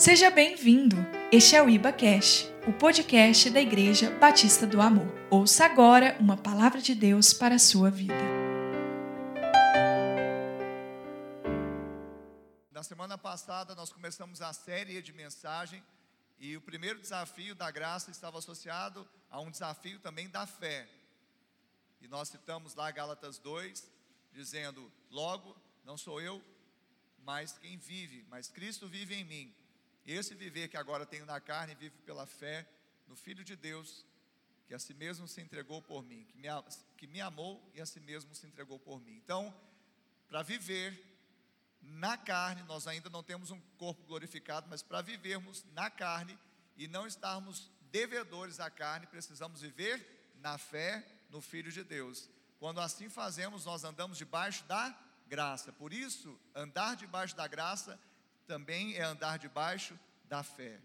Seja bem-vindo. Este é o Iba Cash, o podcast da Igreja Batista do Amor. Ouça agora uma palavra de Deus para a sua vida. Na semana passada nós começamos a série de mensagem e o primeiro desafio da graça estava associado a um desafio também da fé. E nós citamos lá Gálatas 2, dizendo: Logo, não sou eu, mas quem vive, mas Cristo vive em mim. Esse viver que agora tenho na carne vive pela fé no Filho de Deus, que a si mesmo se entregou por mim, que me, que me amou e a si mesmo se entregou por mim. Então, para viver na carne, nós ainda não temos um corpo glorificado, mas para vivermos na carne e não estarmos devedores à carne, precisamos viver na fé no Filho de Deus. Quando assim fazemos, nós andamos debaixo da graça. Por isso, andar debaixo da graça também é andar debaixo da fé.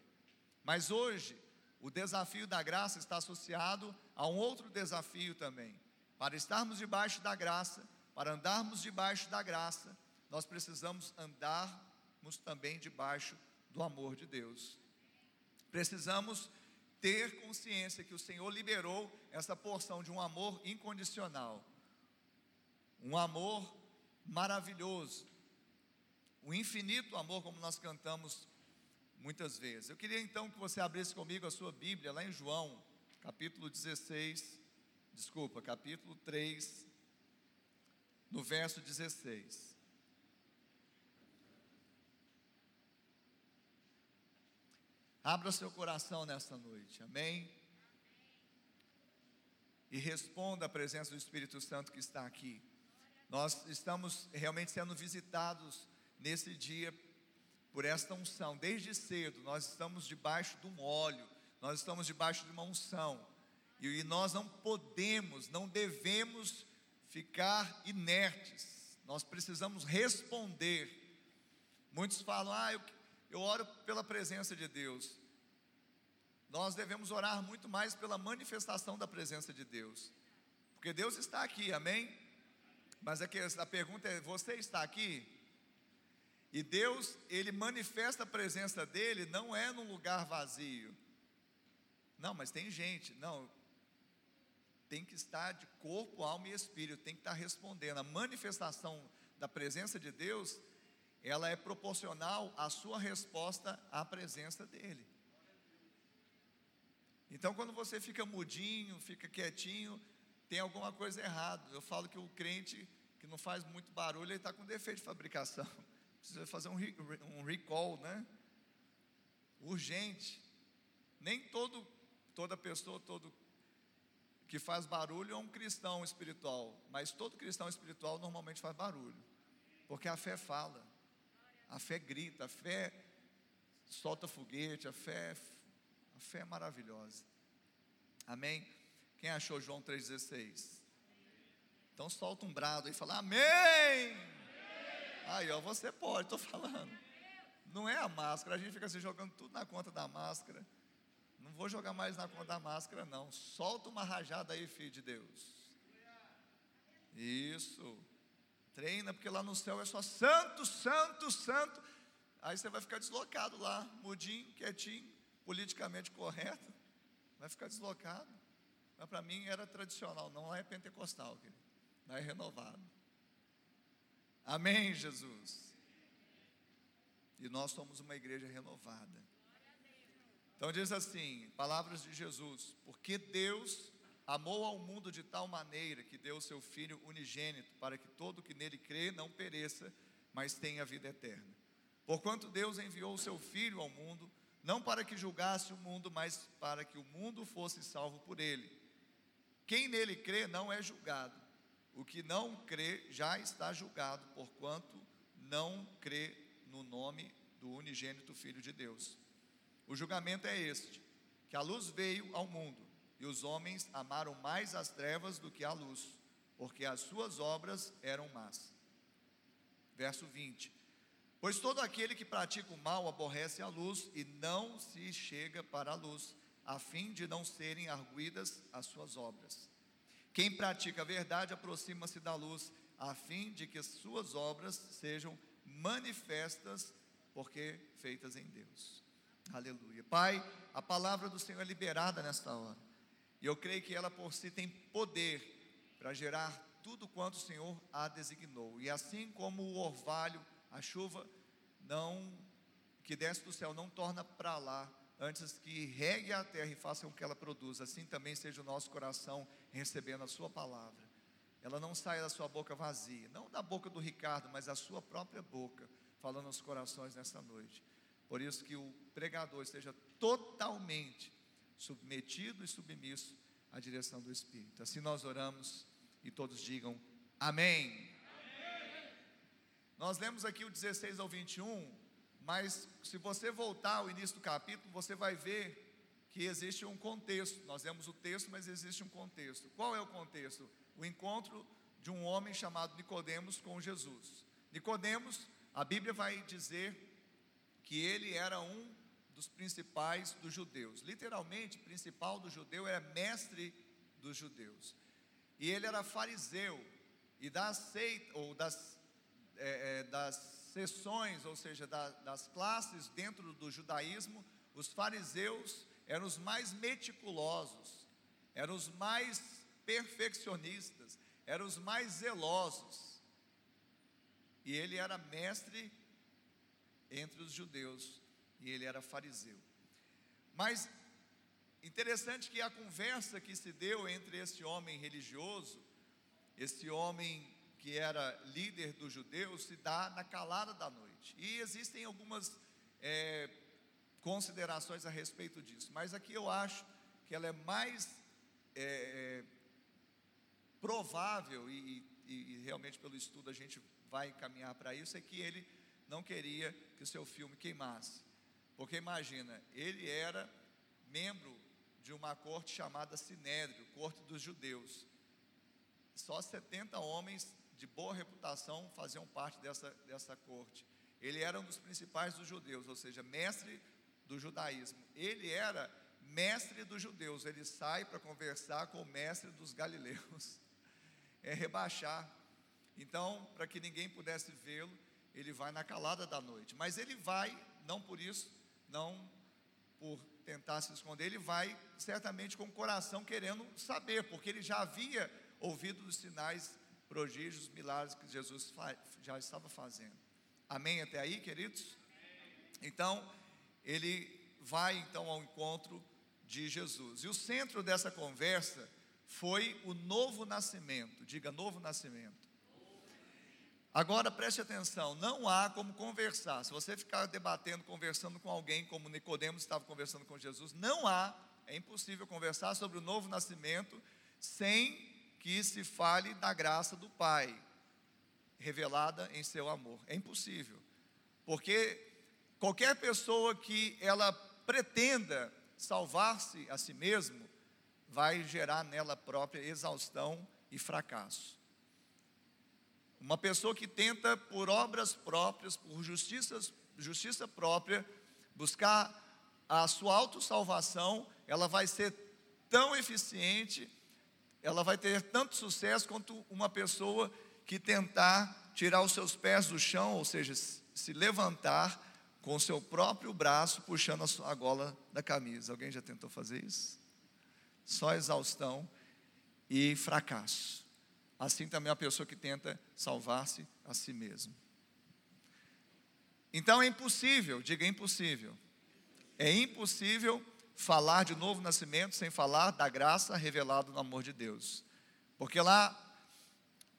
Mas hoje, o desafio da graça está associado a um outro desafio também. Para estarmos debaixo da graça, para andarmos debaixo da graça, nós precisamos andarmos também debaixo do amor de Deus. Precisamos ter consciência que o Senhor liberou essa porção de um amor incondicional, um amor maravilhoso, o infinito amor, como nós cantamos muitas vezes. Eu queria então que você abrisse comigo a sua Bíblia, lá em João, capítulo 16, desculpa, capítulo 3, no verso 16. Abra seu coração nesta noite, amém? E responda à presença do Espírito Santo que está aqui. Nós estamos realmente sendo visitados nesse dia por esta unção. Desde cedo nós estamos debaixo de um óleo, nós estamos debaixo de uma unção. E, nós não podemos, não devemos ficar inertes. Nós precisamos responder. Muitos falam: "Ah, eu, eu oro pela presença de Deus". Nós devemos orar muito mais pela manifestação da presença de Deus. Porque Deus está aqui, amém? Mas aqui, a pergunta é: você está aqui? E Deus, ele manifesta a presença dele, não é num lugar vazio. Não, mas tem gente, não. Tem que estar de corpo, alma e espírito, tem que estar respondendo. A manifestação da presença de Deus, ela é proporcional à sua resposta à presença dele. Então, quando você fica mudinho, fica quietinho, tem alguma coisa errada. Eu falo que o crente que não faz muito barulho, ele está com defeito de fabricação precisa fazer um, um recall, né? Urgente. Nem todo, toda pessoa, todo que faz barulho é um cristão espiritual, mas todo cristão espiritual normalmente faz barulho, porque a fé fala, a fé grita, a fé solta foguete, a fé, a fé é maravilhosa. Amém? Quem achou João 3,16? Então solta um brado e fala, Amém! Aí, ó, você pode, estou falando. Não é a máscara, a gente fica se jogando tudo na conta da máscara. Não vou jogar mais na conta da máscara, não. Solta uma rajada aí, filho de Deus. Isso. Treina, porque lá no céu é só santo, santo, santo. Aí você vai ficar deslocado lá, mudinho, quietinho, politicamente correto. Vai ficar deslocado. Mas para mim era tradicional, não é pentecostal, querido. Não é renovado. Amém, Jesus. E nós somos uma igreja renovada. Então diz assim, palavras de Jesus, porque Deus amou ao mundo de tal maneira que deu o seu filho unigênito para que todo que nele crê não pereça, mas tenha vida eterna. Porquanto Deus enviou o seu filho ao mundo não para que julgasse o mundo, mas para que o mundo fosse salvo por ele. Quem nele crê não é julgado o que não crê já está julgado, porquanto não crê no nome do unigênito Filho de Deus. O julgamento é este: que a luz veio ao mundo, e os homens amaram mais as trevas do que a luz, porque as suas obras eram más. Verso 20: Pois todo aquele que pratica o mal aborrece a luz e não se chega para a luz, a fim de não serem arguidas as suas obras. Quem pratica a verdade aproxima-se da luz, a fim de que suas obras sejam manifestas, porque feitas em Deus. Aleluia. Pai, a palavra do Senhor é liberada nesta hora. E eu creio que ela por si tem poder para gerar tudo quanto o Senhor a designou. E assim como o orvalho, a chuva, não que desce do céu não torna para lá antes que regue a terra e faça com que ela produza, assim também seja o nosso coração recebendo a sua palavra. Ela não sai da sua boca vazia, não da boca do Ricardo, mas da sua própria boca, falando aos corações nesta noite. Por isso que o pregador esteja totalmente submetido e submisso à direção do Espírito. Assim nós oramos e todos digam amém. amém. Nós lemos aqui o 16 ao 21, mas se você voltar ao início do capítulo, você vai ver que existe um contexto. Nós lemos o texto, mas existe um contexto. Qual é o contexto? O encontro de um homem chamado Nicodemos com Jesus. Nicodemos, a Bíblia vai dizer que ele era um dos principais dos judeus. Literalmente, principal do judeu é mestre dos judeus. E ele era fariseu. E das seita, ou das, é, é, das sessões, ou seja, da, das classes dentro do judaísmo, os fariseus eram os mais meticulosos, eram os mais perfeccionistas, eram os mais zelosos. E ele era mestre entre os judeus e ele era fariseu. Mas interessante que a conversa que se deu entre esse homem religioso, esse homem que era líder dos judeus, se dá na calada da noite. E existem algumas é, considerações a respeito disso, mas aqui eu acho que ela é mais é, é provável, e, e, e realmente pelo estudo a gente vai caminhar para isso, é que ele não queria que o seu filme queimasse. Porque imagina, ele era membro de uma corte chamada Sinédrio, corte dos judeus. Só 70 homens de boa reputação faziam parte dessa, dessa corte. Ele era um dos principais dos judeus, ou seja, mestre do judaísmo. Ele era mestre dos judeus, ele sai para conversar com o mestre dos galileus. É rebaixar. Então, para que ninguém pudesse vê-lo, ele vai na calada da noite. Mas ele vai, não por isso, não por tentar se esconder, ele vai certamente com o coração querendo saber, porque ele já havia ouvido os sinais, prodígios, milagres que Jesus já estava fazendo. Amém até aí, queridos? Então, ele vai então ao encontro de Jesus. E o centro dessa conversa foi o novo nascimento. Diga novo nascimento. Agora preste atenção, não há como conversar. Se você ficar debatendo, conversando com alguém, como Nicodemos estava conversando com Jesus, não há, é impossível conversar sobre o novo nascimento sem que se fale da graça do Pai revelada em seu amor. É impossível. Porque qualquer pessoa que ela pretenda salvar-se a si mesmo, vai gerar nela própria exaustão e fracasso. Uma pessoa que tenta, por obras próprias, por justiça, justiça própria, buscar a sua autossalvação, ela vai ser tão eficiente, ela vai ter tanto sucesso quanto uma pessoa que tentar tirar os seus pés do chão, ou seja, se levantar com o seu próprio braço puxando a, sua, gola da camisa. Alguém já tentou fazer isso? Só exaustão e fracasso assim também a pessoa que tenta salvar-se a si mesmo. Então é impossível, diga impossível. É impossível falar de novo nascimento sem falar da graça revelada no amor de Deus. Porque lá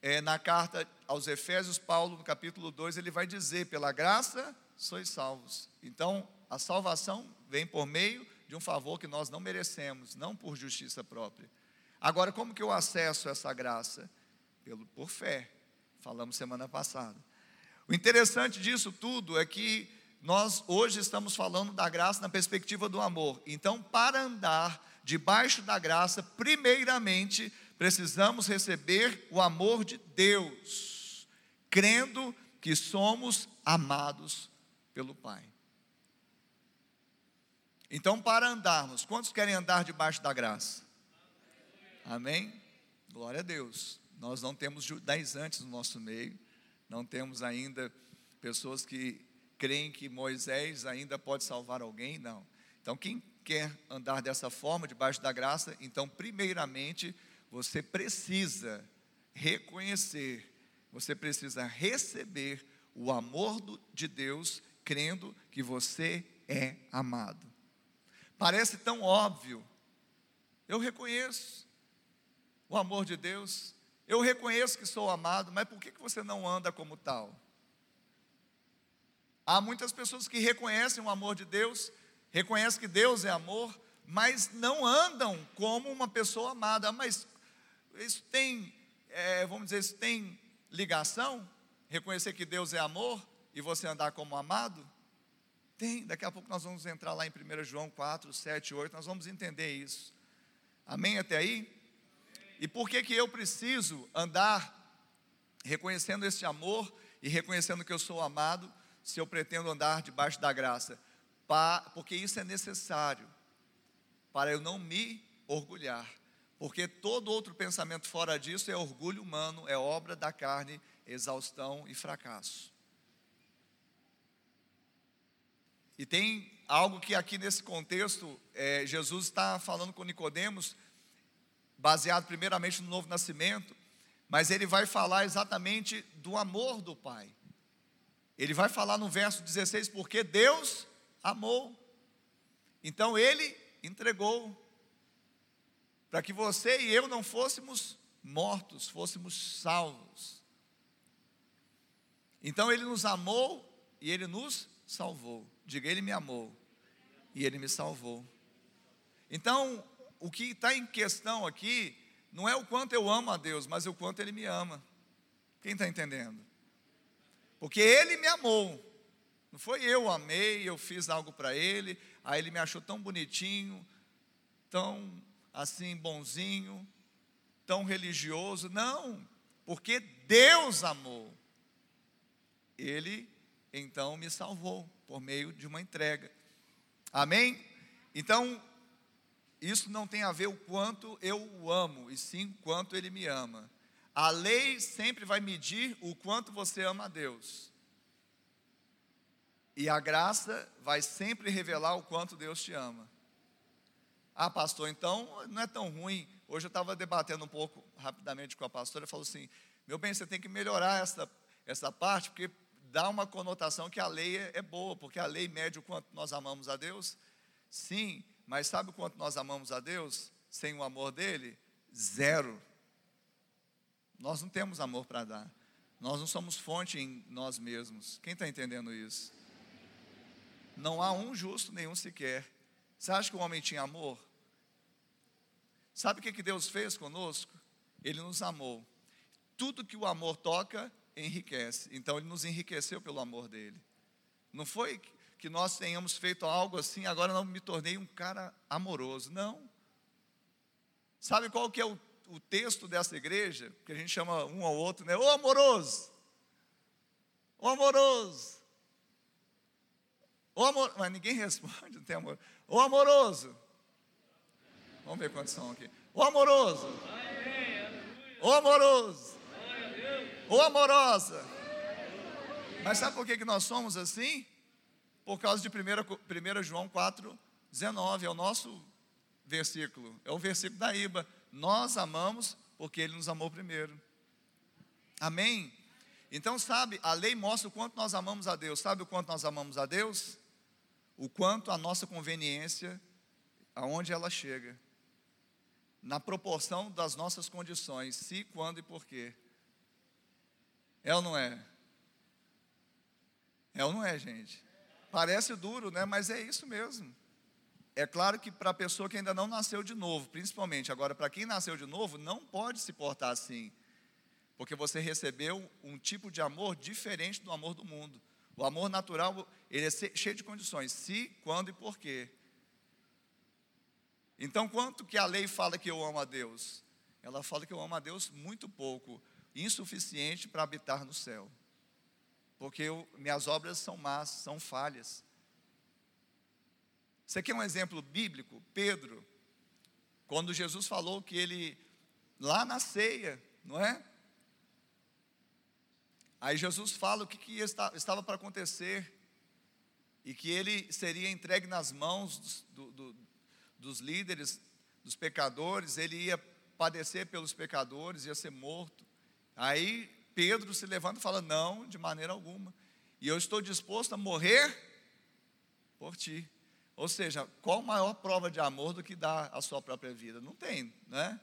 é, na carta aos Efésios, Paulo, no capítulo 2, ele vai dizer: pela graça sois salvos. Então, a salvação vem por meio de um favor que nós não merecemos, não por justiça própria. Agora, como que eu acesso essa graça? pelo, por fé. Falamos semana passada. O interessante disso tudo é que nós hoje estamos falando da graça na perspectiva do amor. Então, para andar debaixo da graça, primeiramente precisamos receber o amor de Deus, crendo que somos amados pelo Pai. Então, para andarmos, quantos querem andar debaixo da graça? Amém? Glória a Deus. Nós não temos judaizantes no nosso meio, não temos ainda pessoas que creem que Moisés ainda pode salvar alguém? Não. Então, quem quer andar dessa forma, debaixo da graça, então, primeiramente, você precisa reconhecer, você precisa receber o amor de Deus, crendo que você é amado. Parece tão óbvio, eu reconheço o amor de Deus, eu reconheço que sou amado, mas por que você não anda como tal? Há muitas pessoas que reconhecem o amor de Deus, reconhecem que Deus é amor, mas não andam como uma pessoa amada. Mas isso tem, é, vamos dizer, isso tem ligação? Reconhecer que Deus é amor e você andar como amado? Tem, daqui a pouco nós vamos entrar lá em 1 João 4, 7, 8, nós vamos entender isso. Amém até aí? E por que que eu preciso andar reconhecendo esse amor e reconhecendo que eu sou amado, se eu pretendo andar debaixo da graça? Porque isso é necessário para eu não me orgulhar. Porque todo outro pensamento fora disso é orgulho humano, é obra da carne, exaustão e fracasso. E tem algo que aqui nesse contexto, é, Jesus está falando com Nicodemos, baseado primeiramente no novo nascimento, mas ele vai falar exatamente do amor do Pai. Ele vai falar no verso 16, porque Deus amou. Então ele entregou para que você e eu não fôssemos mortos, fôssemos salvos. Então ele nos amou e ele nos salvou. Diga, ele me amou e ele me salvou. Então, o que está em questão aqui não é o quanto eu amo a Deus, mas o quanto Ele me ama. Quem está entendendo? Porque Ele me amou. Não foi eu amei, eu fiz algo para Ele, aí Ele me achou tão bonitinho, tão assim bonzinho, tão religioso. Não, porque Deus amou. Ele então me salvou por meio de uma entrega. Amém? Então, isso não tem a ver o quanto eu o amo, e sim quanto ele me ama. A lei sempre vai medir o quanto você ama a Deus. E a graça vai sempre revelar o quanto Deus te ama. Ah, pastor, então não é tão ruim. Hoje eu estava debatendo um pouco rapidamente com a pastora falou assim: meu bem, você tem que melhorar essa, essa parte, porque dá uma conotação que a lei é, é boa, porque a lei mede o quanto nós amamos a Deus. Sim, mas sabe o quanto nós amamos a Deus sem o amor dele? Zero. Nós não temos amor para dar. Nós não somos fonte em nós mesmos. Quem está entendendo isso? Não há um justo nenhum sequer. Você acha que o homem tinha amor? Sabe o que Deus fez conosco? Ele nos amou. Tudo que o amor toca, enriquece. Então, Ele nos enriqueceu pelo amor dele. Não foi que nós tenhamos feito algo assim, agora não me tornei um cara amoroso. Não. Sabe qual que é o, o texto dessa igreja? Que a gente chama um ao outro, né? Ô amoroso! Ô amoroso! Ô amor... Mas ninguém responde, não tem amor. Ô amoroso! Vamos ver quantos são aqui. Ô amoroso! Ô amoroso! Ô amorosa! Mas sabe por que, que nós somos assim? por causa de 1, 1 João 4, 19, é o nosso versículo, é o versículo da Iba. Nós amamos porque Ele nos amou primeiro. Amém? Então, sabe, a lei mostra o quanto nós amamos a Deus. Sabe o quanto nós amamos a Deus? O quanto a nossa conveniência, aonde ela chega. Na proporção das nossas condições, se, quando e porquê. É ou não é? É ou não é, gente? Parece duro, né? Mas é isso mesmo. É claro que para a pessoa que ainda não nasceu de novo, principalmente, agora para quem nasceu de novo, não pode se portar assim. Porque você recebeu um tipo de amor diferente do amor do mundo. O amor natural, ele é cheio de condições, se, quando e porquê. Então, quanto que a lei fala que eu amo a Deus? Ela fala que eu amo a Deus muito pouco, insuficiente para habitar no céu porque eu, minhas obras são más, são falhas. Você quer um exemplo bíblico? Pedro, quando Jesus falou que ele, lá na ceia, não é? Aí Jesus fala o que, que estava para acontecer. e que ele seria entregue nas mãos do, do, dos líderes, dos pecadores, ele ia padecer pelos pecadores, ia ser morto. Aí Pedro se levanta e fala: Não, de maneira alguma. E eu estou disposto a morrer por ti. Ou seja, qual maior prova de amor do que dar a sua própria vida? Não tem, né?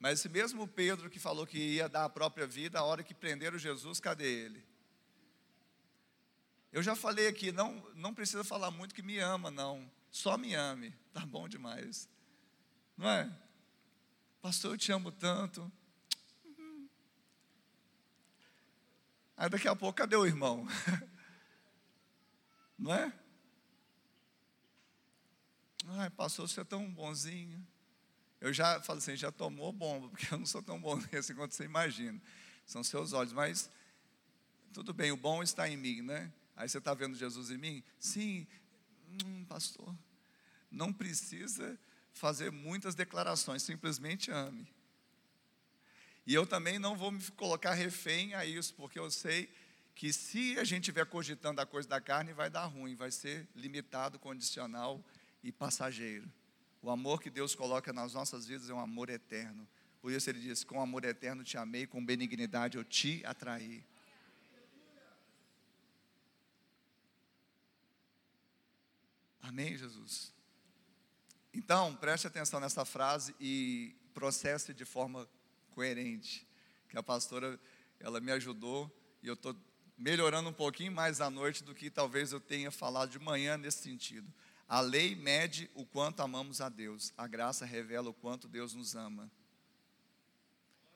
Mas esse mesmo Pedro que falou que ia dar a própria vida, a hora que prenderam Jesus, cadê ele? Eu já falei aqui, não, não precisa falar muito que me ama, não. Só me ame, tá bom demais. Não é? Pastor, eu te amo tanto. Aí daqui a pouco, cadê o irmão? Não é? Ai, pastor, você é tão bonzinho. Eu já falo assim, já tomou bomba, porque eu não sou tão bom nesse quanto você imagina. São seus olhos, mas tudo bem, o bom está em mim, né? Aí você está vendo Jesus em mim? Sim, hum, pastor. Não precisa fazer muitas declarações, simplesmente ame. E eu também não vou me colocar refém a isso, porque eu sei que se a gente estiver cogitando a coisa da carne, vai dar ruim, vai ser limitado, condicional e passageiro. O amor que Deus coloca nas nossas vidas é um amor eterno. Por isso ele diz: Com amor eterno te amei, com benignidade eu te atraí. Amém, Jesus? Então, preste atenção nessa frase e processe de forma coerente. Que a pastora, ela me ajudou e eu estou melhorando um pouquinho mais à noite do que talvez eu tenha falado de manhã nesse sentido. A lei mede o quanto amamos a Deus, a graça revela o quanto Deus nos ama.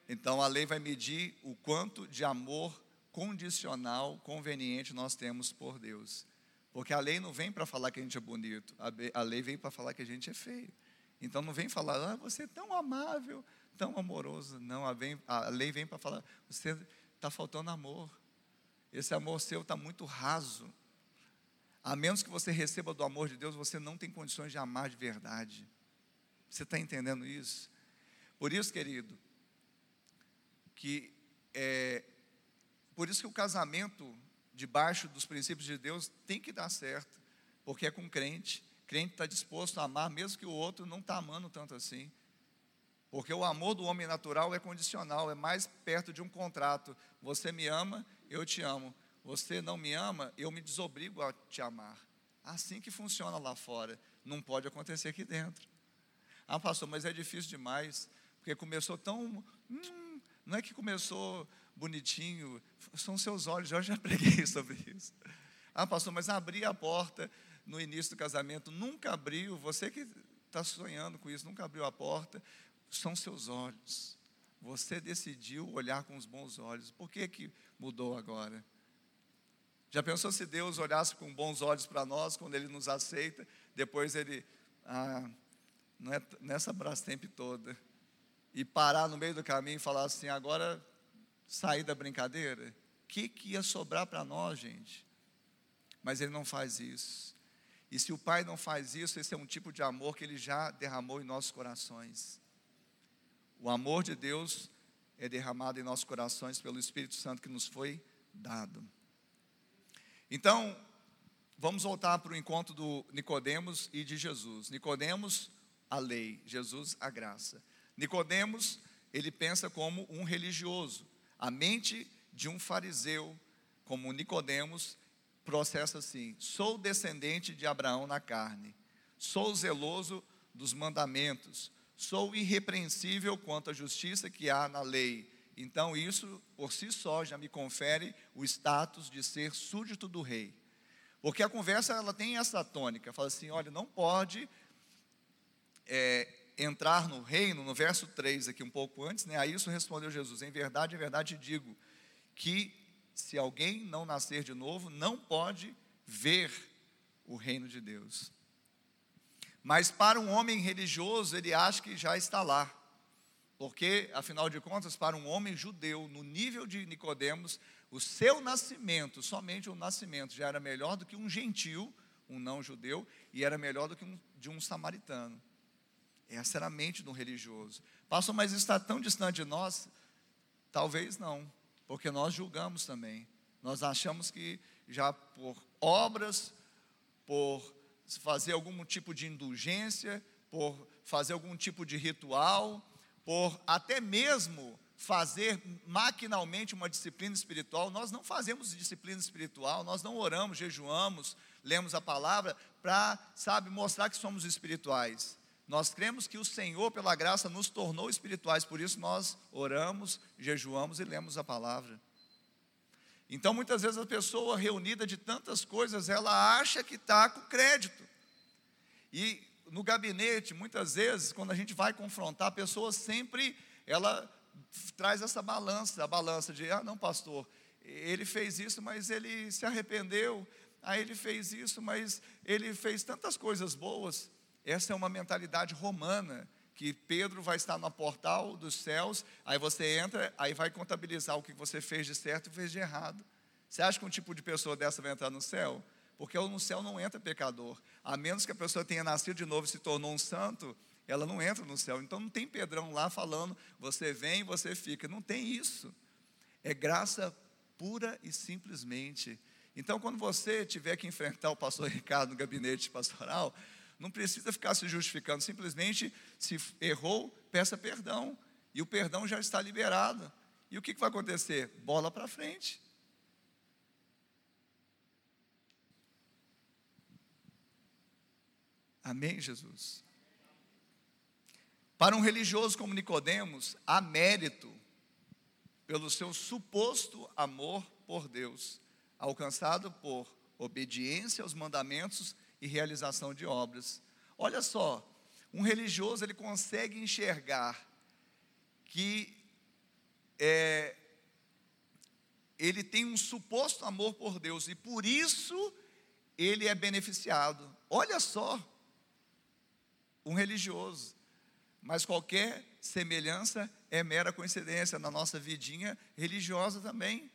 Então a lei vai medir o quanto de amor condicional, conveniente nós temos por Deus. Porque a lei não vem para falar que a gente é bonito, a lei vem para falar que a gente é feio. Então não vem falar, ah, você é tão amável, tão amoroso. Não, a, vem, a lei vem para falar, você está faltando amor. Esse amor seu está muito raso. A menos que você receba do amor de Deus, você não tem condições de amar de verdade. Você está entendendo isso? Por isso, querido, que é, por isso que o casamento debaixo dos princípios de Deus tem que dar certo, porque é com crente. Crente está disposto a amar, mesmo que o outro não está amando tanto assim. Porque o amor do homem natural é condicional, é mais perto de um contrato. Você me ama, eu te amo. Você não me ama, eu me desobrigo a te amar. Assim que funciona lá fora. Não pode acontecer aqui dentro. Ah, pastor, mas é difícil demais, porque começou tão. Hum, não é que começou bonitinho, são seus olhos, eu já preguei sobre isso. Ah, pastor, mas abri a porta no início do casamento, nunca abriu, você que está sonhando com isso, nunca abriu a porta, são seus olhos. Você decidiu olhar com os bons olhos. Por que, que mudou agora? Já pensou se Deus olhasse com bons olhos para nós quando Ele nos aceita, depois Ele, ah, não é nessa Brastemp toda, e parar no meio do caminho e falar assim: agora sair da brincadeira? O que, que ia sobrar para nós, gente? Mas ele não faz isso. E se o pai não faz isso, esse é um tipo de amor que ele já derramou em nossos corações. O amor de Deus é derramado em nossos corações pelo Espírito Santo que nos foi dado. Então, vamos voltar para o encontro do Nicodemos e de Jesus. Nicodemos, a lei, Jesus, a graça. Nicodemos, ele pensa como um religioso. A mente de um fariseu, como Nicodemos, processa assim: sou descendente de Abraão na carne, sou zeloso dos mandamentos, sou irrepreensível quanto à justiça que há na lei. Então, isso por si só já me confere o status de ser súdito do rei. Porque a conversa ela tem essa tônica, fala assim: olha, não pode é, entrar no reino, no verso 3 aqui um pouco antes, né? A isso respondeu Jesus: Em verdade, em verdade digo que se alguém não nascer de novo, não pode ver o reino de Deus. Mas para um homem religioso, ele acha que já está lá. Porque, afinal de contas, para um homem judeu, no nível de Nicodemos, o seu nascimento, somente o nascimento, já era melhor do que um gentil, um não judeu, e era melhor do que um, de um samaritano. Essa era a mente do religioso. Pastor, mas está tão distante de nós? Talvez não, porque nós julgamos também. Nós achamos que já por obras por fazer algum tipo de indulgência, por fazer algum tipo de ritual, por até mesmo fazer maquinalmente uma disciplina espiritual. Nós não fazemos disciplina espiritual, nós não oramos, jejuamos, lemos a palavra para, sabe, mostrar que somos espirituais. Nós cremos que o Senhor, pela graça, nos tornou espirituais, por isso nós oramos, jejuamos e lemos a palavra. Então, muitas vezes a pessoa reunida de tantas coisas, ela acha que está com crédito. E no gabinete, muitas vezes, quando a gente vai confrontar, a pessoa sempre, ela traz essa balança, a balança de, ah, não, pastor, ele fez isso, mas ele se arrependeu, ah, ele fez isso, mas ele fez tantas coisas boas. Essa é uma mentalidade romana, que Pedro vai estar no portal dos céus, aí você entra, aí vai contabilizar o que você fez de certo e fez de errado. Você acha que um tipo de pessoa dessa vai entrar no céu? Porque no céu não entra pecador. A menos que a pessoa tenha nascido de novo e se tornou um santo, ela não entra no céu. Então não tem Pedrão lá falando, você vem, você fica. Não tem isso. É graça pura e simplesmente. Então, quando você tiver que enfrentar o pastor Ricardo no gabinete pastoral, não precisa ficar se justificando, simplesmente, se errou, peça perdão. E o perdão já está liberado. E o que vai acontecer? Bola para frente. Amém, Jesus? Para um religioso como Nicodemos, há mérito pelo seu suposto amor por Deus, alcançado por obediência aos mandamentos e realização de obras. Olha só, um religioso ele consegue enxergar que é, ele tem um suposto amor por Deus e por isso ele é beneficiado. Olha só, um religioso mas qualquer semelhança é mera coincidência na nossa vidinha religiosa também.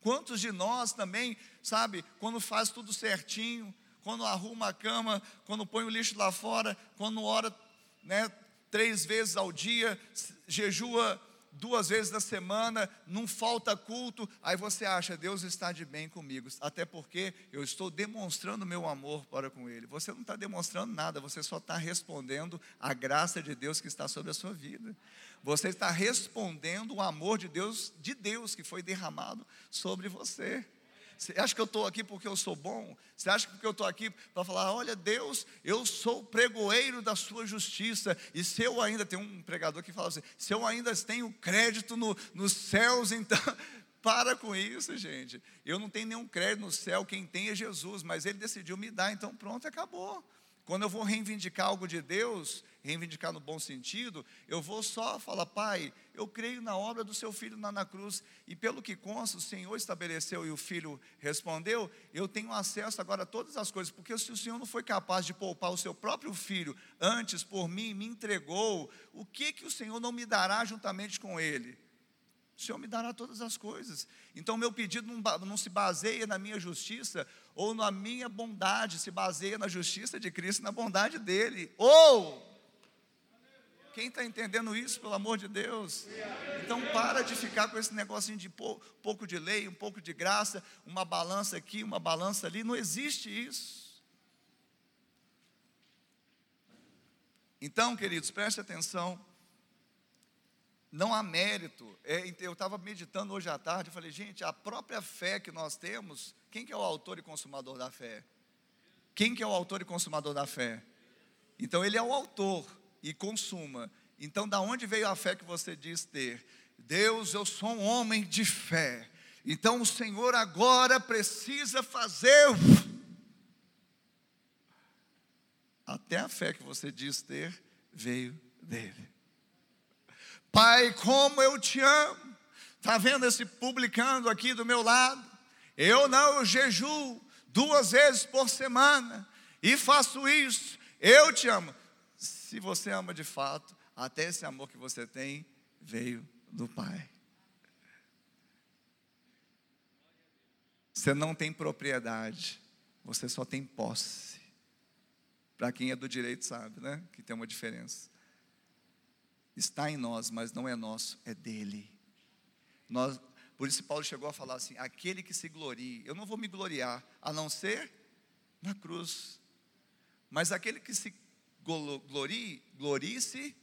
Quantos de nós também, sabe, quando faz tudo certinho, quando arruma a cama, quando põe o lixo lá fora, quando ora né, três vezes ao dia, jejua duas vezes na semana, não falta culto, aí você acha, Deus está de bem comigo, até porque eu estou demonstrando meu amor para com Ele. Você não está demonstrando nada, você só está respondendo a graça de Deus que está sobre a sua vida. Você está respondendo o amor de Deus, de Deus que foi derramado sobre você. Você acha que eu estou aqui porque eu sou bom? Você acha que eu estou aqui para falar, olha, Deus, eu sou pregoeiro da sua justiça. E se eu ainda, tem um pregador que fala assim, se eu ainda tenho crédito no, nos céus, então. Para com isso, gente. Eu não tenho nenhum crédito no céu, quem tem é Jesus, mas ele decidiu me dar, então pronto, acabou. Quando eu vou reivindicar algo de Deus, reivindicar no bom sentido, eu vou só falar, Pai, eu creio na obra do seu filho na, na cruz, e pelo que consta, o Senhor estabeleceu e o filho respondeu, eu tenho acesso agora a todas as coisas, porque se o Senhor não foi capaz de poupar o seu próprio filho, antes por mim me entregou, o que que o Senhor não me dará juntamente com ele? O Senhor me dará todas as coisas. Então, meu pedido não, não, se baseia na minha justiça ou na minha bondade, se baseia na justiça de Cristo e na bondade dele. Ou, quem está entendendo isso, pelo amor de Deus? Então, para de ficar com esse negocinho de pou, pouco de lei, um pouco de graça, uma balança aqui, uma balança ali. Não existe isso. Então, queridos, preste atenção não há mérito. É, eu estava meditando hoje à tarde e falei, gente, a própria fé que nós temos, quem que é o autor e consumador da fé? Quem que é o autor e consumador da fé? Então ele é o autor e consuma. Então da onde veio a fé que você diz ter? Deus, eu sou um homem de fé. Então o Senhor agora precisa fazer até a fé que você diz ter veio dele. Pai, como eu te amo. Está vendo esse publicando aqui do meu lado? Eu não jejuo duas vezes por semana e faço isso. Eu te amo. Se você ama de fato, até esse amor que você tem veio do Pai. Você não tem propriedade, você só tem posse. Para quem é do direito sabe, né? Que tem uma diferença está em nós, mas não é nosso, é dele. Nós, por isso Paulo chegou a falar assim: aquele que se glorie, eu não vou me gloriar, a não ser na cruz. Mas aquele que se glorie, glorie-se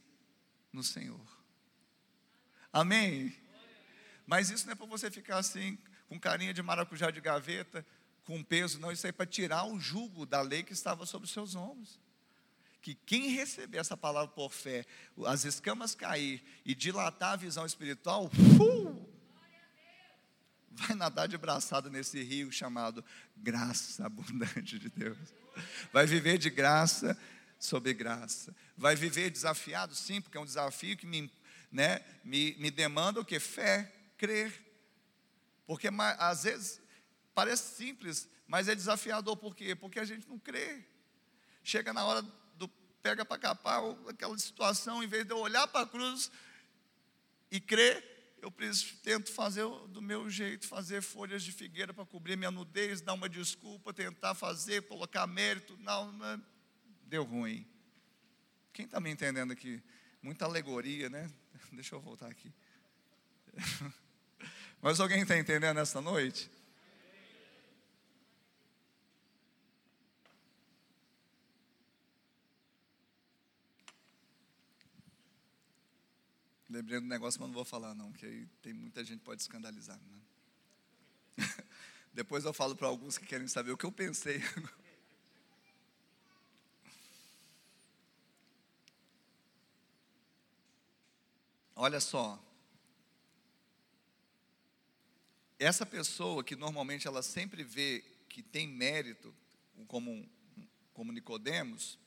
no Senhor. Amém? Mas isso não é para você ficar assim, com carinha de maracujá de gaveta, com peso, não. Isso é para tirar o jugo da lei que estava sobre os seus ombros. Que quem receber essa palavra por fé, as escamas cair e dilatar a visão espiritual, uh, vai nadar de braçada nesse rio chamado graça abundante de Deus. Vai viver de graça sobre graça. Vai viver desafiado, sim, porque é um desafio que me, né, me, me demanda o que? Fé, crer. Porque às vezes parece simples, mas é desafiador por quê? Porque a gente não crê. Chega na hora do pega para capar aquela situação, em vez de eu olhar para a cruz e crer, eu tento fazer do meu jeito, fazer folhas de figueira para cobrir minha nudez, dar uma desculpa, tentar fazer, colocar mérito. Não, não é, deu ruim. Quem está me entendendo aqui? Muita alegoria, né? Deixa eu voltar aqui. Mas alguém está entendendo essa noite? Lembrei do negócio, mas não vou falar não, que aí tem muita gente que pode escandalizar. Né? Depois eu falo para alguns que querem saber o que eu pensei. Olha só. Essa pessoa que normalmente ela sempre vê que tem mérito, como, como Nicodemos,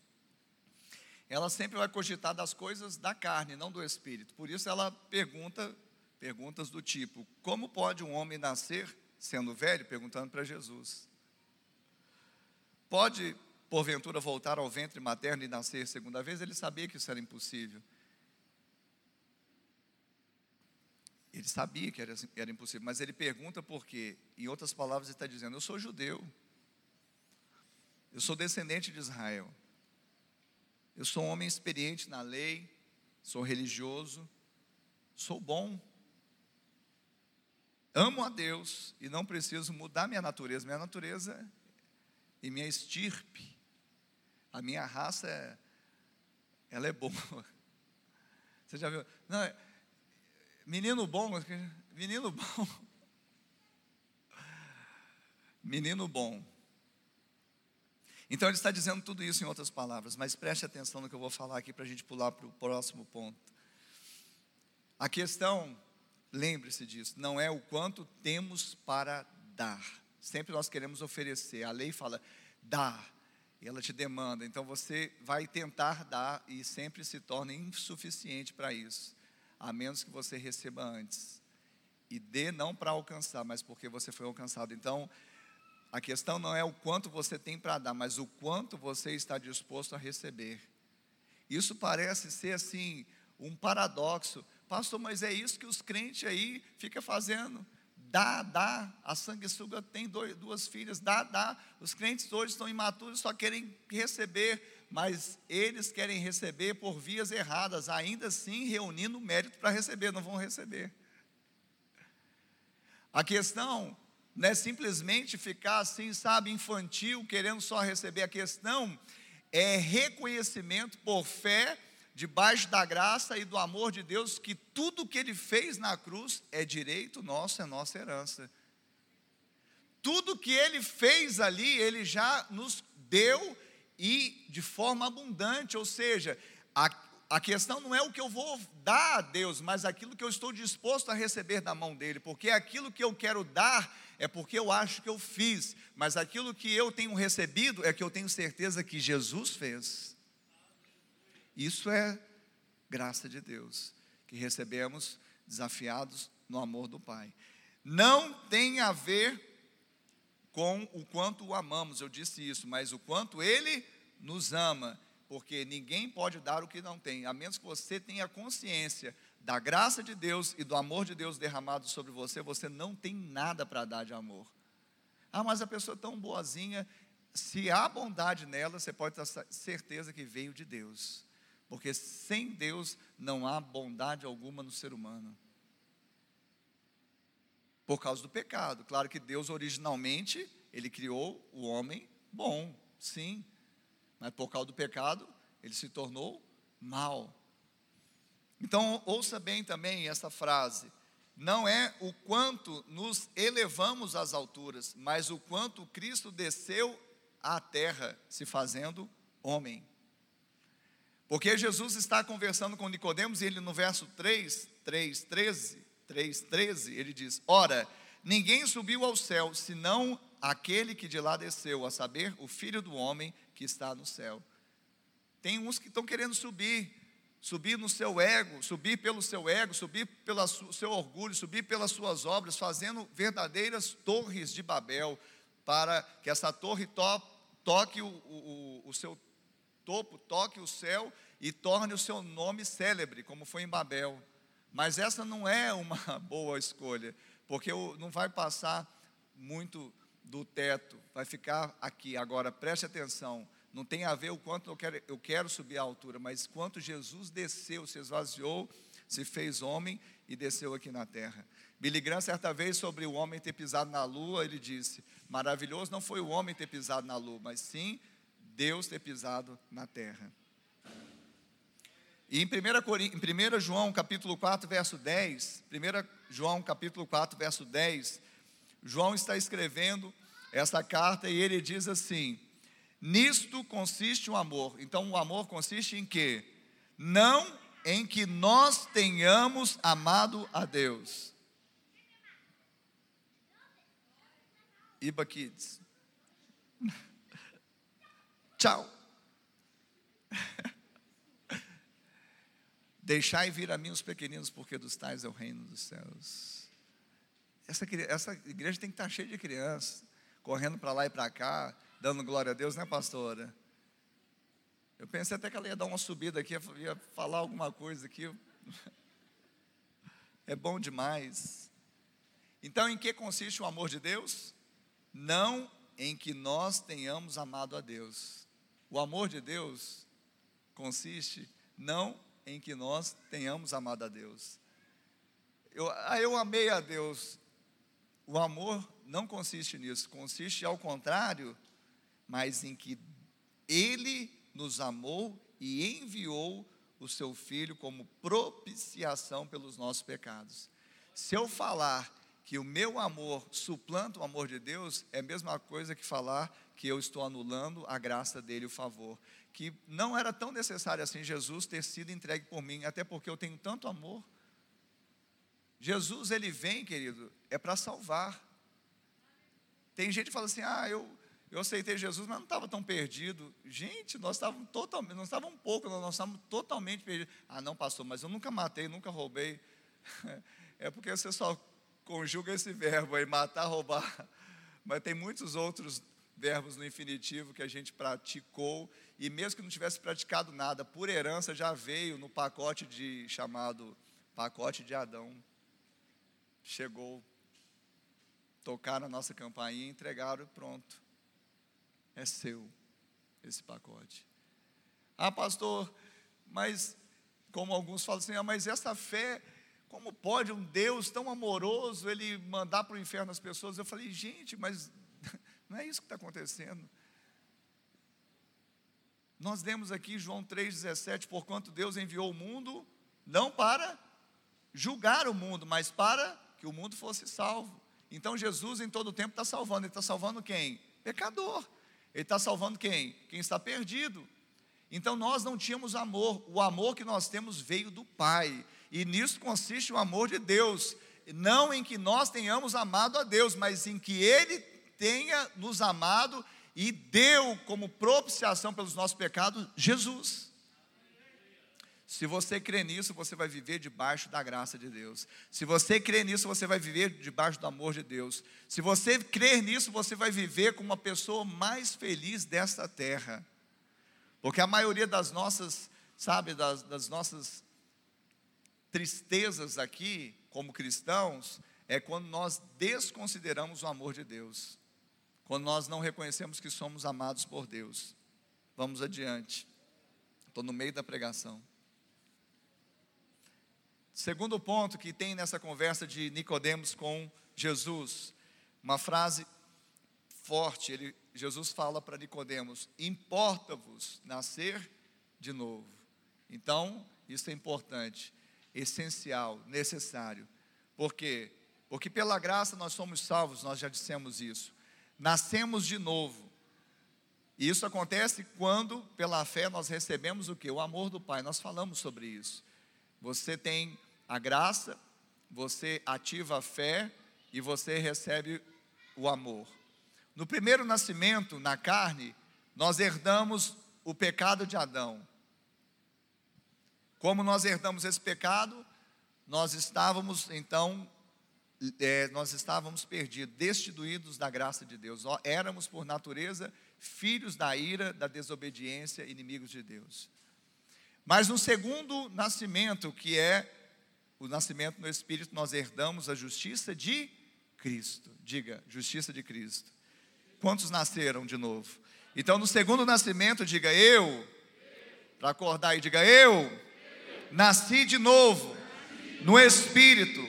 ela sempre vai cogitar das coisas da carne, não do espírito. Por isso ela pergunta perguntas do tipo: como pode um homem nascer sendo velho? Perguntando para Jesus. Pode, porventura, voltar ao ventre materno e nascer segunda vez? Ele sabia que isso era impossível. Ele sabia que era, era impossível, mas ele pergunta porque, em outras palavras, ele está dizendo: Eu sou judeu, eu sou descendente de Israel. Eu sou um homem experiente na lei, sou religioso, sou bom. Amo a Deus e não preciso mudar minha natureza. Minha natureza e minha estirpe, a minha raça, é, ela é boa. Você já viu? Não, menino bom, menino bom. Menino bom. Então ele está dizendo tudo isso em outras palavras, mas preste atenção no que eu vou falar aqui para a gente pular para o próximo ponto. A questão, lembre-se disso, não é o quanto temos para dar. Sempre nós queremos oferecer. A lei fala, dá, e ela te demanda. Então você vai tentar dar e sempre se torna insuficiente para isso, a menos que você receba antes. E dê não para alcançar, mas porque você foi alcançado. Então, a questão não é o quanto você tem para dar, mas o quanto você está disposto a receber. Isso parece ser assim um paradoxo. Pastor, mas é isso que os crentes aí ficam fazendo. Dá, dá. A sanguessuga tem dois, duas filhas. Dá, dá. Os crentes hoje estão imaturos, só querem receber, mas eles querem receber por vias erradas, ainda assim reunindo mérito para receber, não vão receber. A questão não é simplesmente ficar assim, sabe, infantil, querendo só receber. A questão é reconhecimento por fé, debaixo da graça e do amor de Deus, que tudo que Ele fez na cruz é direito nosso, é nossa herança. Tudo que Ele fez ali, Ele já nos deu e de forma abundante, ou seja, a, a questão não é o que eu vou dar a Deus, mas aquilo que eu estou disposto a receber da mão dele, porque aquilo que eu quero dar é porque eu acho que eu fiz, mas aquilo que eu tenho recebido é que eu tenho certeza que Jesus fez. Isso é graça de Deus, que recebemos desafiados no amor do Pai. Não tem a ver com o quanto o amamos, eu disse isso, mas o quanto Ele nos ama, porque ninguém pode dar o que não tem, a menos que você tenha consciência da graça de Deus e do amor de Deus derramado sobre você, você não tem nada para dar de amor. Ah, mas a pessoa é tão boazinha, se há bondade nela, você pode ter certeza que veio de Deus. Porque sem Deus não há bondade alguma no ser humano. Por causa do pecado. Claro que Deus originalmente, ele criou o homem bom, sim, mas por causa do pecado, ele se tornou mal. Então, ouça bem também essa frase. Não é o quanto nos elevamos às alturas, mas o quanto Cristo desceu à terra, se fazendo homem. Porque Jesus está conversando com Nicodemos e ele no verso 3, 3, 13, 3, 13, ele diz: Ora, ninguém subiu ao céu, senão aquele que de lá desceu, a saber, o Filho do homem que está no céu. Tem uns que estão querendo subir, subir no seu ego, subir pelo seu ego, subir pelo seu orgulho, subir pelas suas obras, fazendo verdadeiras torres de Babel, para que essa torre to toque o, o, o seu topo, toque o céu e torne o seu nome célebre, como foi em Babel. Mas essa não é uma boa escolha, porque não vai passar muito do teto, vai ficar aqui. Agora, preste atenção, não tem a ver o quanto eu quero, eu quero subir a altura, mas quanto Jesus desceu, se esvaziou, se fez homem e desceu aqui na terra. Billy Graham, certa vez, sobre o homem ter pisado na lua, ele disse: maravilhoso não foi o homem ter pisado na lua, mas sim Deus ter pisado na terra. E em 1, em 1 João capítulo 4, verso 10, 1 João capítulo 4, verso 10, João está escrevendo essa carta e ele diz assim: Nisto consiste o amor. Então o amor consiste em quê? Não em que nós tenhamos amado a Deus. Iba Kids. Tchau. Deixai vir a mim os pequeninos, porque dos tais é o reino dos céus. Essa, essa igreja tem que estar cheia de crianças, correndo para lá e para cá, dando glória a Deus, né, pastora? Eu pensei até que ela ia dar uma subida aqui, ia falar alguma coisa aqui. É bom demais. Então, em que consiste o amor de Deus? Não em que nós tenhamos amado a Deus. O amor de Deus consiste não em que nós tenhamos amado a Deus. Eu, ah, eu amei a Deus. O amor não consiste nisso, consiste ao contrário, mas em que Ele nos amou e enviou o seu Filho como propiciação pelos nossos pecados. Se eu falar que o meu amor suplanta o amor de Deus, é a mesma coisa que falar que eu estou anulando a graça dele, o favor. Que não era tão necessário assim Jesus ter sido entregue por mim, até porque eu tenho tanto amor. Jesus, ele vem, querido, é para salvar. Tem gente que fala assim: ah, eu, eu aceitei Jesus, mas não estava tão perdido. Gente, nós estávamos totalmente, não estávamos um pouco, nós estávamos totalmente perdidos. Ah, não, pastor, mas eu nunca matei, nunca roubei. É porque você só conjuga esse verbo aí, matar, roubar. Mas tem muitos outros verbos no infinitivo que a gente praticou, e mesmo que não tivesse praticado nada, por herança já veio no pacote de chamado pacote de Adão. Chegou, tocaram a nossa campainha, entregaram, pronto. É seu esse pacote. Ah, pastor, mas como alguns falam assim, ah, mas essa fé, como pode um Deus tão amoroso ele mandar para o inferno as pessoas? Eu falei, gente, mas não é isso que está acontecendo. Nós lemos aqui João 3,17, porquanto Deus enviou o mundo, não para julgar o mundo, mas para que o mundo fosse salvo. Então Jesus em todo o tempo está salvando. Ele está salvando quem? Pecador. Ele está salvando quem? Quem está perdido. Então nós não tínhamos amor. O amor que nós temos veio do Pai. E nisso consiste o amor de Deus. Não em que nós tenhamos amado a Deus, mas em que Ele tenha nos amado e deu como propiciação pelos nossos pecados Jesus. Se você crê nisso, você vai viver debaixo da graça de Deus. Se você crê nisso, você vai viver debaixo do amor de Deus. Se você crer nisso, você vai viver como uma pessoa mais feliz desta terra. Porque a maioria das nossas, sabe, das, das nossas tristezas aqui, como cristãos, é quando nós desconsideramos o amor de Deus quando nós não reconhecemos que somos amados por Deus. Vamos adiante. Estou no meio da pregação. Segundo ponto que tem nessa conversa de Nicodemos com Jesus, uma frase forte, ele Jesus fala para Nicodemos: "Importa-vos nascer de novo". Então, isso é importante, essencial, necessário. Por quê? Porque pela graça nós somos salvos, nós já dissemos isso. Nascemos de novo. E isso acontece quando, pela fé, nós recebemos o que? O amor do Pai. Nós falamos sobre isso. Você tem a graça, você ativa a fé e você recebe o amor. No primeiro nascimento, na carne, nós herdamos o pecado de Adão. Como nós herdamos esse pecado, nós estávamos então, é, nós estávamos perdidos, destituídos da graça de Deus. Éramos por natureza filhos da ira, da desobediência, inimigos de Deus. Mas no segundo nascimento, que é o nascimento no Espírito, nós herdamos a justiça de Cristo. Diga, justiça de Cristo. Quantos nasceram de novo? Então, no segundo nascimento, diga eu. Para acordar aí, diga eu. Nasci de novo no Espírito.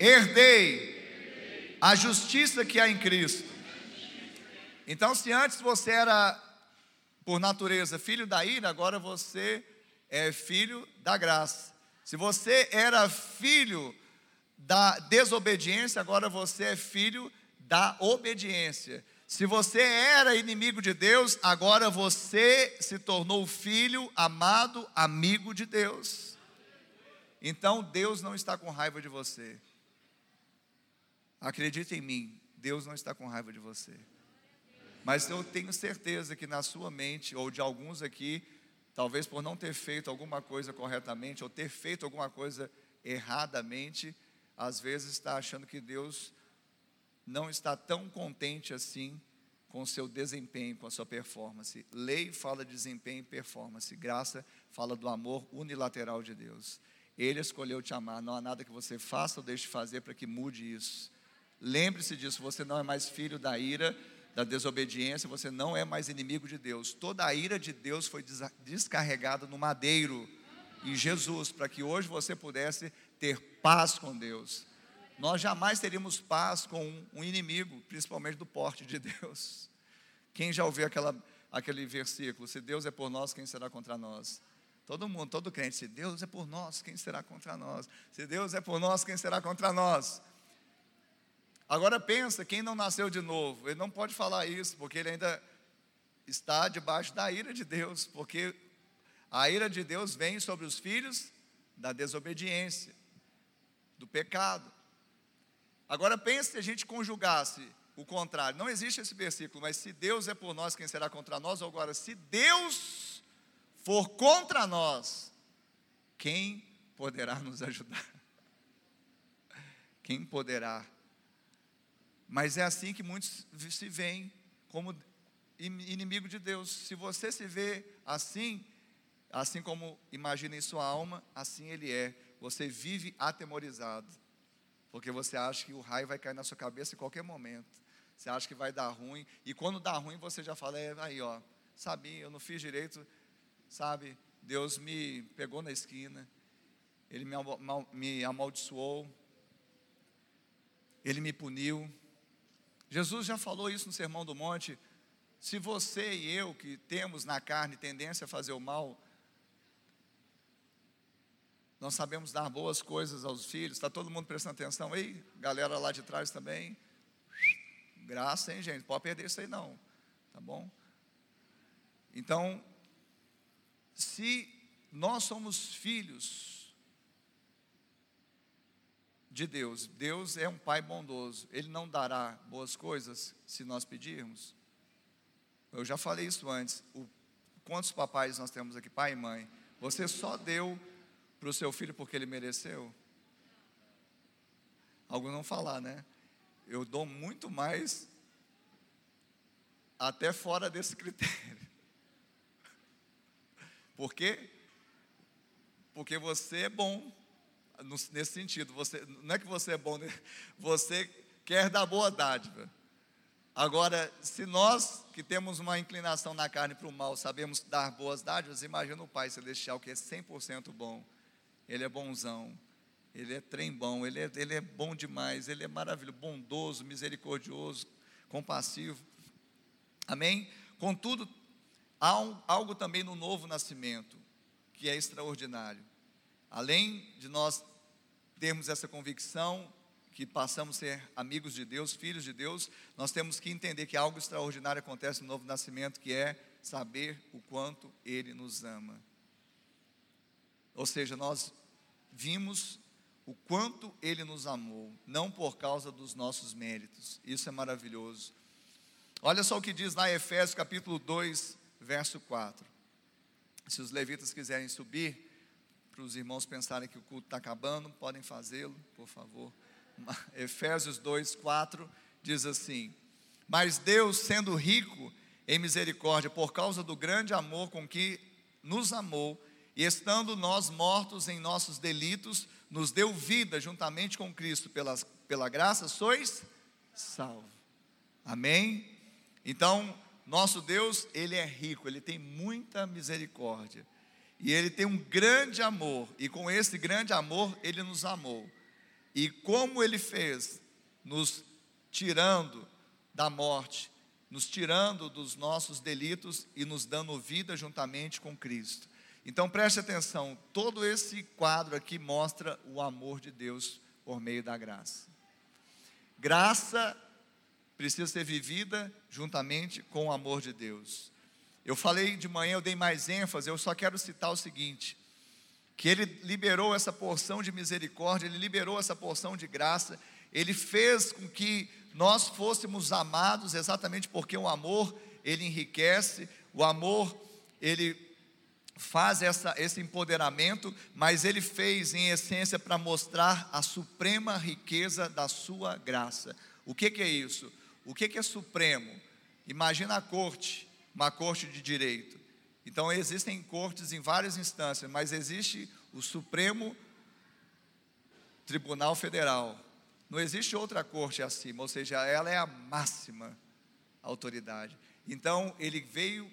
Herdei a justiça que há em Cristo. Então, se antes você era, por natureza, filho da ira, agora você é filho da graça. Se você era filho da desobediência, agora você é filho da obediência. Se você era inimigo de Deus, agora você se tornou filho, amado, amigo de Deus. Então Deus não está com raiva de você. Acredite em mim, Deus não está com raiva de você. Mas eu tenho certeza que na sua mente, ou de alguns aqui, talvez por não ter feito alguma coisa corretamente, ou ter feito alguma coisa erradamente, às vezes está achando que Deus não está tão contente assim com o seu desempenho, com a sua performance. Lei fala de desempenho e performance, graça fala do amor unilateral de Deus. Ele escolheu te amar, não há nada que você faça ou deixe de fazer para que mude isso. Lembre-se disso, você não é mais filho da ira, da desobediência, você não é mais inimigo de Deus. Toda a ira de Deus foi descarregada no madeiro em Jesus, para que hoje você pudesse ter paz com Deus. Nós jamais teríamos paz com um inimigo, principalmente do porte de Deus. Quem já ouviu aquela, aquele versículo? Se Deus é por nós, quem será contra nós? Todo mundo, todo crente, se Deus é por nós, quem será contra nós? Se Deus é por nós, quem será contra nós? Agora pensa, quem não nasceu de novo, ele não pode falar isso, porque ele ainda está debaixo da ira de Deus, porque a ira de Deus vem sobre os filhos da desobediência, do pecado. Agora pense se a gente conjugasse o contrário. Não existe esse versículo, mas se Deus é por nós, quem será contra nós? Ou agora, se Deus for contra nós, quem poderá nos ajudar? Quem poderá mas é assim que muitos se veem como inimigo de Deus. Se você se vê assim, assim como imagina em sua alma, assim ele é. Você vive atemorizado, porque você acha que o raio vai cair na sua cabeça em qualquer momento. Você acha que vai dar ruim, e quando dá ruim você já fala, é, aí ó, sabia, eu não fiz direito, sabe? Deus me pegou na esquina, Ele me, me amaldiçoou, Ele me puniu, Jesus já falou isso no Sermão do Monte. Se você e eu, que temos na carne tendência a fazer o mal, nós sabemos dar boas coisas aos filhos, está todo mundo prestando atenção? Ei, galera lá de trás também. Graça, hein, gente? Pode perder isso aí não, tá bom? Então, se nós somos filhos de Deus. Deus é um Pai bondoso. Ele não dará boas coisas se nós pedirmos. Eu já falei isso antes. O, quantos papais nós temos aqui, pai e mãe? Você só deu para o seu filho porque ele mereceu? Alguns não falar, né? Eu dou muito mais até fora desse critério. Por quê? Porque você é bom nesse sentido. Você, não é que você é bom, né? você quer dar boa dádiva. Agora, se nós que temos uma inclinação na carne para o mal sabemos dar boas dádivas, imagina o Pai Celestial que é 100% bom. Ele é bonzão, ele é trem bom, ele é, ele é bom demais, ele é maravilhoso, bondoso, misericordioso, compassivo. Amém? Contudo, há um, algo também no novo nascimento que é extraordinário. Além de nós termos essa convicção que passamos a ser amigos de Deus, filhos de Deus, nós temos que entender que algo extraordinário acontece no novo nascimento, que é saber o quanto Ele nos ama. Ou seja, nós vimos o quanto Ele nos amou, não por causa dos nossos méritos. Isso é maravilhoso. Olha só o que diz lá em Efésios capítulo 2, verso 4. Se os levitas quiserem subir, para os irmãos pensarem que o culto está acabando, podem fazê-lo, por favor. Efésios 2, 4 diz assim: Mas Deus, sendo rico em misericórdia, por causa do grande amor com que nos amou, e estando nós mortos em nossos delitos, nos deu vida juntamente com Cristo, pela, pela graça sois salvos. Amém? Então, nosso Deus, Ele é rico, Ele tem muita misericórdia. E Ele tem um grande amor, e com esse grande amor, Ele nos amou. E como Ele fez, nos tirando da morte, nos tirando dos nossos delitos e nos dando vida juntamente com Cristo. Então preste atenção, todo esse quadro aqui mostra o amor de Deus por meio da graça. Graça precisa ser vivida juntamente com o amor de Deus. Eu falei de manhã, eu dei mais ênfase, eu só quero citar o seguinte: que Ele liberou essa porção de misericórdia, Ele liberou essa porção de graça, Ele fez com que nós fôssemos amados exatamente porque o amor, Ele enriquece, o amor, Ele faz essa, esse empoderamento, mas Ele fez em essência para mostrar a suprema riqueza da Sua graça. O que, que é isso? O que, que é supremo? Imagina a corte, uma corte de direito. Então existem cortes em várias instâncias, mas existe o Supremo Tribunal Federal. Não existe outra corte acima, ou seja, ela é a máxima autoridade. Então ele veio,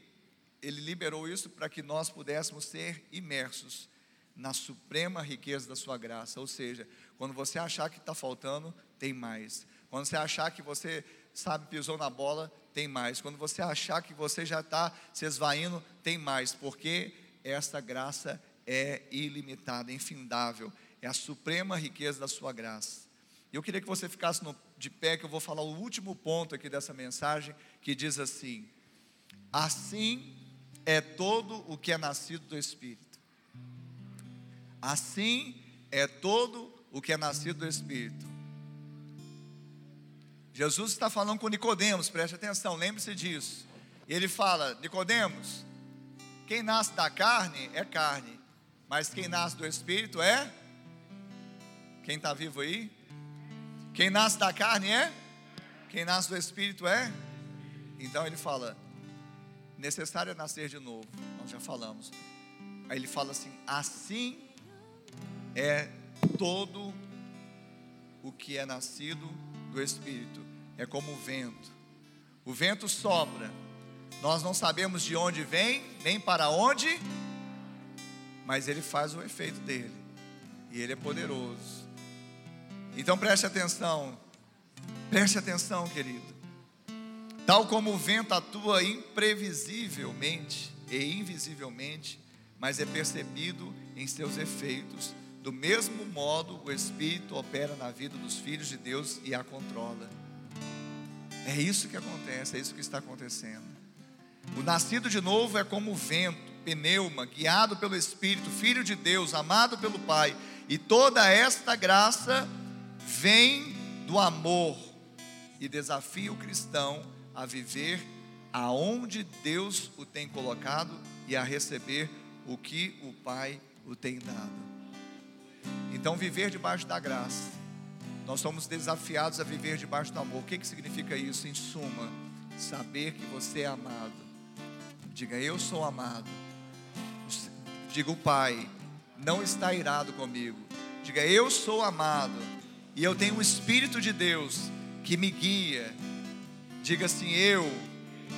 ele liberou isso para que nós pudéssemos ser imersos na suprema riqueza da sua graça. Ou seja, quando você achar que está faltando, tem mais. Quando você achar que você sabe, pisou na bola, tem mais. Quando você achar que você já está se esvaindo, tem mais, porque esta graça é ilimitada, infindável, é a suprema riqueza da sua graça. Eu queria que você ficasse no, de pé, que eu vou falar o último ponto aqui dessa mensagem, que diz assim: Assim é todo o que é nascido do Espírito. Assim é todo o que é nascido do Espírito. Jesus está falando com Nicodemos, preste atenção, lembre-se disso. Ele fala: Nicodemos, quem nasce da carne é carne, mas quem nasce do Espírito é. Quem está vivo aí? Quem nasce da carne é? Quem nasce do Espírito é? Então ele fala: necessário é nascer de novo. Nós já falamos. Aí ele fala assim: assim é todo o que é nascido do Espírito é como o vento. O vento sopra, nós não sabemos de onde vem, nem para onde, mas ele faz o efeito dele, e ele é poderoso. Então preste atenção, preste atenção, querido. Tal como o vento atua imprevisivelmente e invisivelmente, mas é percebido em seus efeitos, do mesmo modo o Espírito opera na vida dos filhos de Deus e a controla. É isso que acontece, é isso que está acontecendo. O nascido de novo é como o vento, pneuma, guiado pelo Espírito, filho de Deus, amado pelo Pai. E toda esta graça vem do amor e desafia o cristão a viver aonde Deus o tem colocado e a receber o que o Pai o tem dado. Então, viver debaixo da graça nós somos desafiados a viver debaixo do amor. O que, que significa isso? Em suma, saber que você é amado. Diga, eu sou amado. Diga, o Pai não está irado comigo. Diga, eu sou amado. E eu tenho o Espírito de Deus que me guia. Diga assim, eu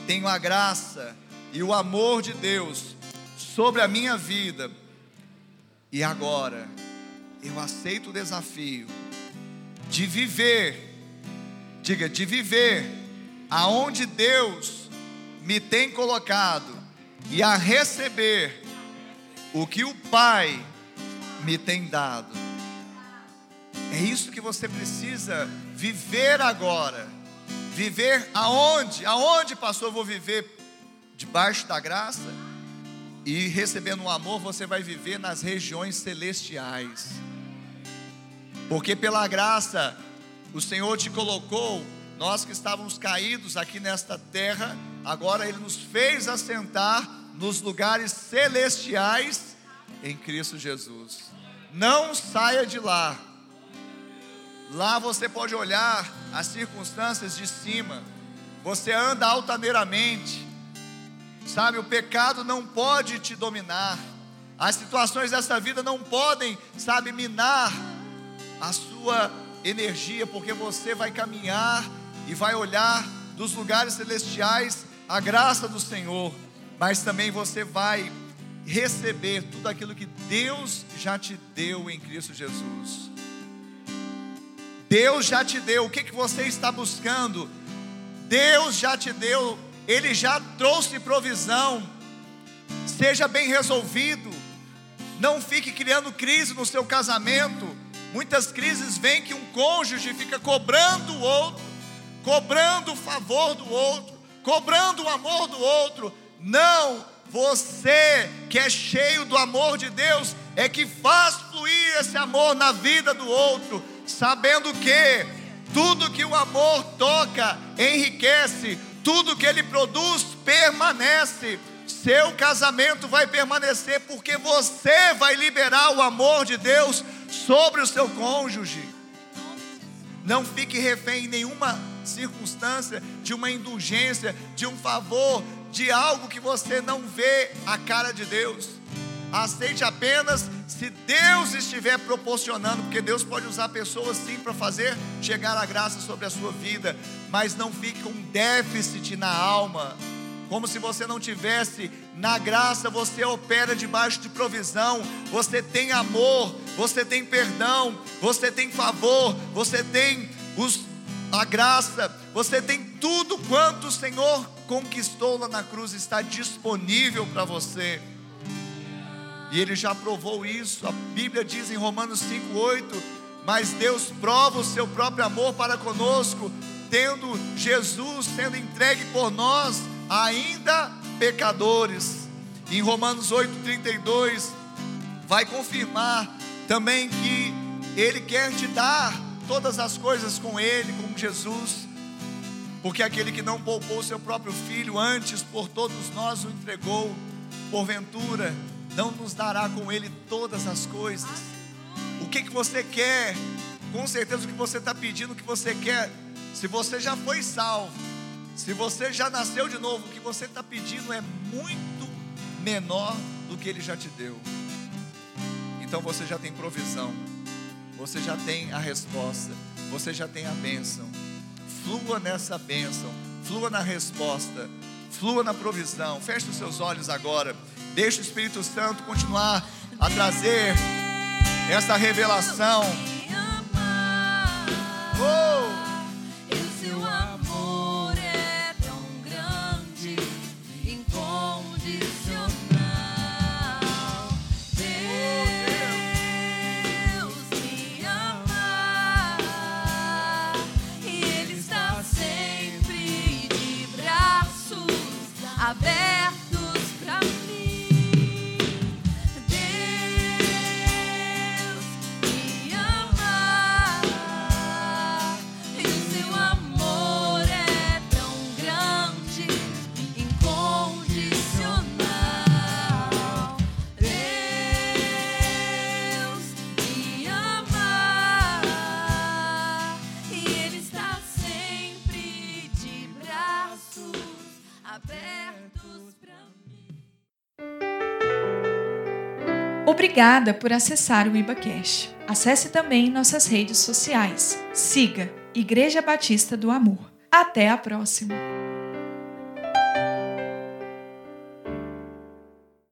tenho a graça e o amor de Deus sobre a minha vida. E agora, eu aceito o desafio de viver, diga, de viver aonde Deus me tem colocado e a receber o que o Pai me tem dado. É isso que você precisa viver agora. Viver aonde? Aonde, pastor, eu vou viver? Debaixo da graça? E recebendo o amor, você vai viver nas regiões celestiais. Porque pela graça, o Senhor te colocou, nós que estávamos caídos aqui nesta terra, agora Ele nos fez assentar nos lugares celestiais em Cristo Jesus. Não saia de lá. Lá você pode olhar as circunstâncias de cima. Você anda altaneiramente. Sabe, o pecado não pode te dominar. As situações dessa vida não podem, sabe, minar a sua energia, porque você vai caminhar e vai olhar dos lugares celestiais a graça do Senhor, mas também você vai receber tudo aquilo que Deus já te deu em Cristo Jesus. Deus já te deu, o que, que você está buscando? Deus já te deu, Ele já trouxe provisão. Seja bem resolvido, não fique criando crise no seu casamento. Muitas crises vêm que um cônjuge fica cobrando o outro, cobrando o favor do outro, cobrando o amor do outro. Não, você que é cheio do amor de Deus é que faz fluir esse amor na vida do outro, sabendo que tudo que o amor toca enriquece, tudo que ele produz permanece. Seu casamento vai permanecer porque você vai liberar o amor de Deus sobre o seu cônjuge. Não fique refém em nenhuma circunstância de uma indulgência, de um favor, de algo que você não vê a cara de Deus. Aceite apenas se Deus estiver proporcionando, porque Deus pode usar pessoas sim para fazer chegar a graça sobre a sua vida, mas não fique com déficit na alma, como se você não tivesse na graça, você opera debaixo de provisão, você tem amor, você tem perdão, você tem favor, você tem os, a graça, você tem tudo quanto o Senhor conquistou lá na cruz está disponível para você. E ele já provou isso. A Bíblia diz em Romanos 5:8, mas Deus prova o seu próprio amor para conosco, tendo Jesus sendo entregue por nós, ainda pecadores. Em Romanos 8:32 vai confirmar também que ele quer te dar todas as coisas com ele, com Jesus porque aquele que não poupou seu próprio filho, antes por todos nós o entregou, porventura não nos dará com ele todas as coisas. O que, que você quer? Com certeza o que você está pedindo, o que você quer. Se você já foi salvo, se você já nasceu de novo, o que você está pedindo é muito menor do que ele já te deu. Então você já tem provisão, você já tem a resposta, você já tem a bênção flua nessa bênção, flua na resposta, flua na provisão. Feche os seus olhos agora. Deixe o Espírito Santo continuar a trazer essa revelação. Oh! Obrigada por acessar o IbaCast. Acesse também nossas redes sociais. Siga Igreja Batista do Amor. Até a próxima!